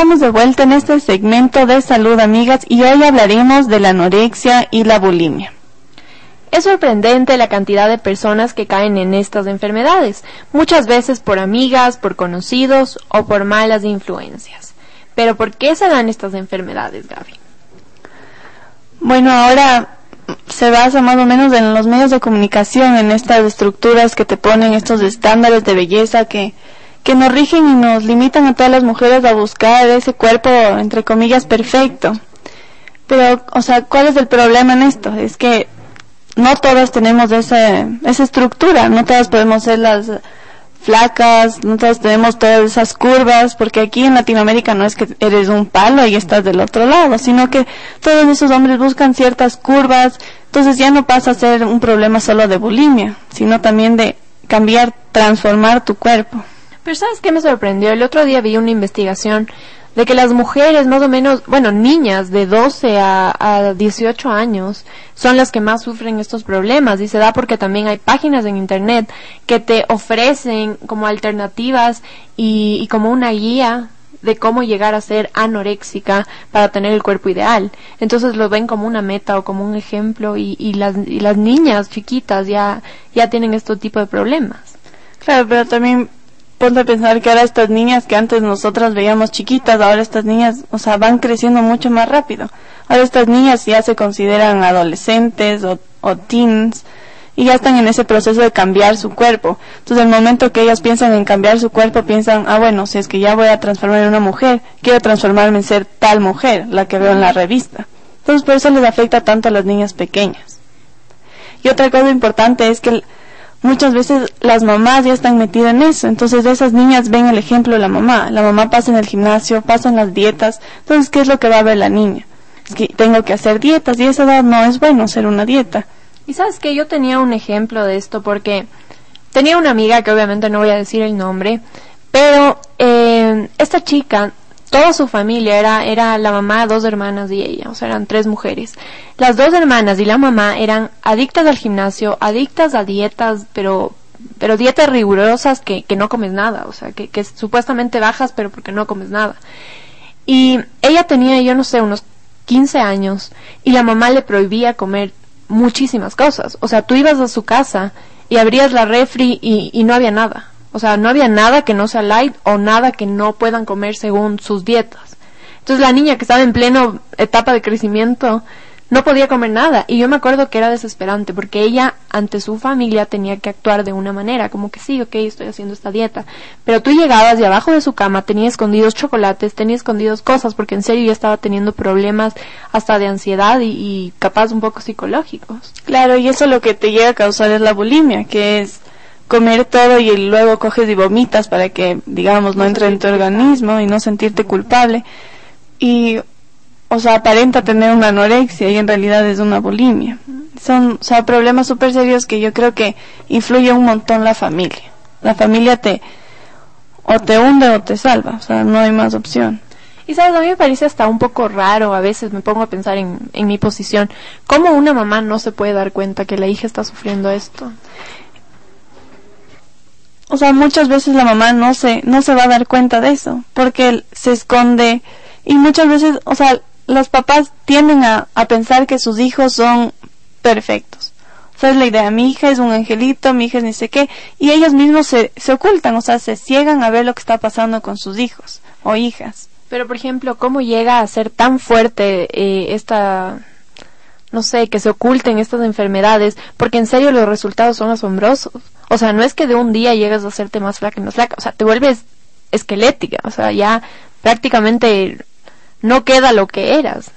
Estamos de vuelta en este segmento de salud amigas y hoy hablaremos de la anorexia y la bulimia. Es sorprendente la cantidad de personas que caen en estas enfermedades, muchas veces por amigas, por conocidos o por malas influencias. Pero ¿por qué se dan estas enfermedades, Gaby? Bueno, ahora se basa más o menos en los medios de comunicación, en estas estructuras que te ponen estos estándares de belleza que que nos rigen y nos limitan a todas las mujeres a buscar ese cuerpo, entre comillas, perfecto. Pero, o sea, ¿cuál es el problema en esto? Es que no todas tenemos esa, esa estructura, no todas podemos ser las flacas, no todas tenemos todas esas curvas, porque aquí en Latinoamérica no es que eres un palo y estás del otro lado, sino que todos esos hombres buscan ciertas curvas, entonces ya no pasa a ser un problema solo de bulimia, sino también de cambiar, transformar tu cuerpo. Pero ¿sabes qué me sorprendió? El otro día vi una investigación de que las mujeres más o menos, bueno, niñas de 12 a, a 18 años son las que más sufren estos problemas y se da porque también hay páginas en internet que te ofrecen como alternativas y, y como una guía de cómo llegar a ser anoréxica para tener el cuerpo ideal. Entonces lo ven como una meta o como un ejemplo y, y, las, y las niñas chiquitas ya, ya tienen este tipo de problemas. Claro, pero también ponte a pensar que ahora estas niñas que antes nosotras veíamos chiquitas, ahora estas niñas, o sea, van creciendo mucho más rápido. Ahora estas niñas ya se consideran adolescentes o, o teens y ya están en ese proceso de cambiar su cuerpo. Entonces, el momento que ellas piensan en cambiar su cuerpo, piensan, ah, bueno, si es que ya voy a transformarme en una mujer, quiero transformarme en ser tal mujer, la que veo en la revista. Entonces, por eso les afecta tanto a las niñas pequeñas. Y otra cosa importante es que muchas veces las mamás ya están metidas en eso. Entonces esas niñas ven el ejemplo de la mamá. La mamá pasa en el gimnasio, pasa en las dietas. Entonces, ¿qué es lo que va a ver la niña? Es que tengo que hacer dietas y a esa edad no es bueno hacer una dieta. Y sabes que yo tenía un ejemplo de esto porque tenía una amiga que obviamente no voy a decir el nombre, pero eh, esta chica toda su familia era, era la mamá, dos hermanas y ella, o sea, eran tres mujeres. Las dos hermanas y la mamá eran adictas al gimnasio, adictas a dietas, pero, pero dietas rigurosas que, que no comes nada, o sea, que, que supuestamente bajas, pero porque no comes nada. Y ella tenía, yo no sé, unos 15 años, y la mamá le prohibía comer muchísimas cosas. O sea, tú ibas a su casa y abrías la refri y, y no había nada. O sea, no había nada que no sea light o nada que no puedan comer según sus dietas. Entonces la niña que estaba en pleno etapa de crecimiento no podía comer nada. Y yo me acuerdo que era desesperante porque ella ante su familia tenía que actuar de una manera, como que sí, ok, estoy haciendo esta dieta. Pero tú llegabas y abajo de su cama tenía escondidos chocolates, tenía escondidos cosas, porque en serio ya estaba teniendo problemas hasta de ansiedad y, y capaz un poco psicológicos. Claro, y eso lo que te llega a causar es la bulimia, que es comer todo y luego coges y vomitas para que, digamos, no entre en tu organismo y no sentirte culpable. Y, o sea, aparenta tener una anorexia y en realidad es una bulimia. Son, o sea, problemas súper serios que yo creo que influye un montón la familia. La familia te, o te hunde o te salva, o sea, no hay más opción. Y sabes, a mí me parece hasta un poco raro, a veces me pongo a pensar en, en mi posición, cómo una mamá no se puede dar cuenta que la hija está sufriendo esto o sea, muchas veces la mamá no se, no se va a dar cuenta de eso, porque se esconde, y muchas veces, o sea, los papás tienden a, a pensar que sus hijos son perfectos. O sea, es la idea, mi hija es un angelito, mi hija es ni sé qué, y ellos mismos se, se ocultan, o sea, se ciegan a ver lo que está pasando con sus hijos o hijas. Pero, por ejemplo, ¿cómo llega a ser tan fuerte eh, esta, no sé, que se oculten estas enfermedades? Porque en serio los resultados son asombrosos. O sea, no es que de un día llegas a hacerte más flaca y más flaca, o sea, te vuelves esquelética, o sea, ya prácticamente no queda lo que eras.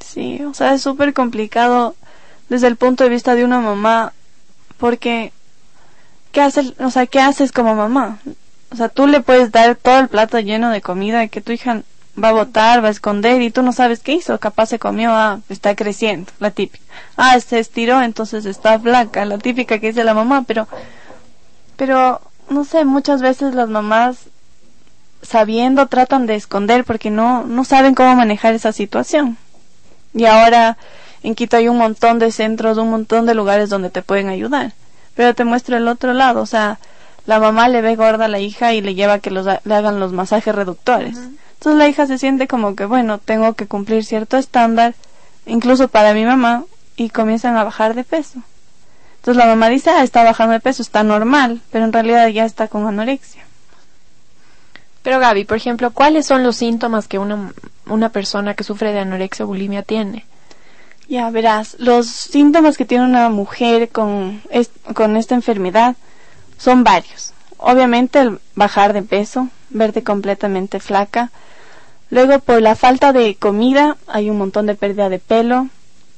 Sí, o sea, es súper complicado desde el punto de vista de una mamá, porque ¿qué haces, o sea, qué haces como mamá? o sea, tú le puedes dar todo el plato lleno de comida que tu hija va a botar, va a esconder y tú no sabes qué hizo. Capaz se comió, ah, está creciendo, la típica. Ah, se estiró, entonces está flaca, la típica que dice la mamá, pero, pero, no sé, muchas veces las mamás sabiendo tratan de esconder porque no, no saben cómo manejar esa situación. Y ahora en Quito hay un montón de centros, un montón de lugares donde te pueden ayudar. Pero te muestro el otro lado, o sea, la mamá le ve gorda a la hija y le lleva a que los, le hagan los masajes reductores. Entonces la hija se siente como que, bueno, tengo que cumplir cierto estándar, incluso para mi mamá, y comienzan a bajar de peso. Entonces la mamá dice, ah, está bajando de peso, está normal, pero en realidad ya está con anorexia. Pero Gaby, por ejemplo, ¿cuáles son los síntomas que una, una persona que sufre de anorexia o bulimia tiene? Ya verás, los síntomas que tiene una mujer con, con esta enfermedad son varios. Obviamente el bajar de peso, verte completamente flaca, Luego, por la falta de comida, hay un montón de pérdida de pelo,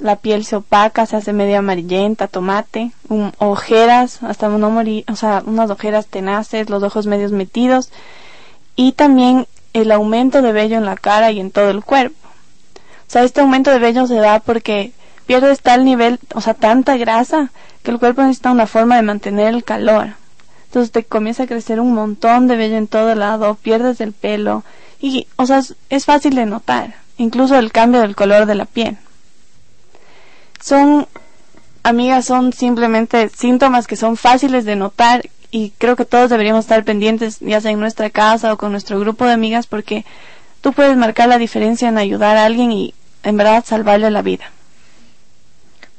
la piel se opaca, se hace medio amarillenta, tomate, ojeras, hasta no morir, o sea, unas ojeras tenaces, los ojos medios metidos, y también el aumento de vello en la cara y en todo el cuerpo. O sea, este aumento de vello se da porque pierdes tal nivel, o sea, tanta grasa, que el cuerpo necesita una forma de mantener el calor. Entonces te comienza a crecer un montón de vello en todo lado, pierdes el pelo, y, o sea, es, fácil de notar, incluso el cambio del color de la piel. Son, amigas, son simplemente síntomas que son fáciles de notar y creo que todos deberíamos estar pendientes, ya sea en nuestra casa o con nuestro grupo de amigas, porque tú puedes marcar la diferencia en ayudar a alguien y en verdad salvarle la vida.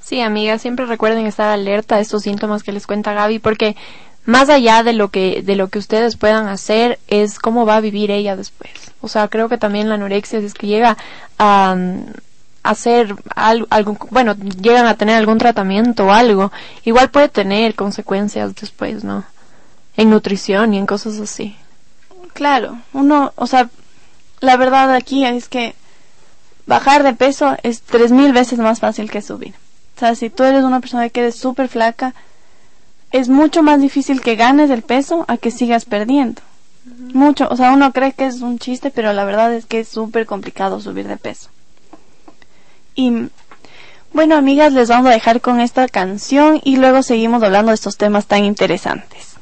Sí, amigas, siempre recuerden estar alerta a estos síntomas que les cuenta Gaby, porque más allá de lo que de lo que ustedes puedan hacer es cómo va a vivir ella después. O sea creo que también la anorexia es que llega a, hacer algo, bueno llegan a tener algún tratamiento o algo igual puede tener consecuencias después no en nutrición y en cosas así. Claro uno o sea la verdad aquí es que bajar de peso es tres mil veces más fácil que subir. O sea si tú eres una persona que eres súper flaca es mucho más difícil que ganes el peso a que sigas perdiendo. Mucho, o sea, uno cree que es un chiste, pero la verdad es que es súper complicado subir de peso. Y bueno, amigas, les vamos a dejar con esta canción y luego seguimos hablando de estos temas tan interesantes.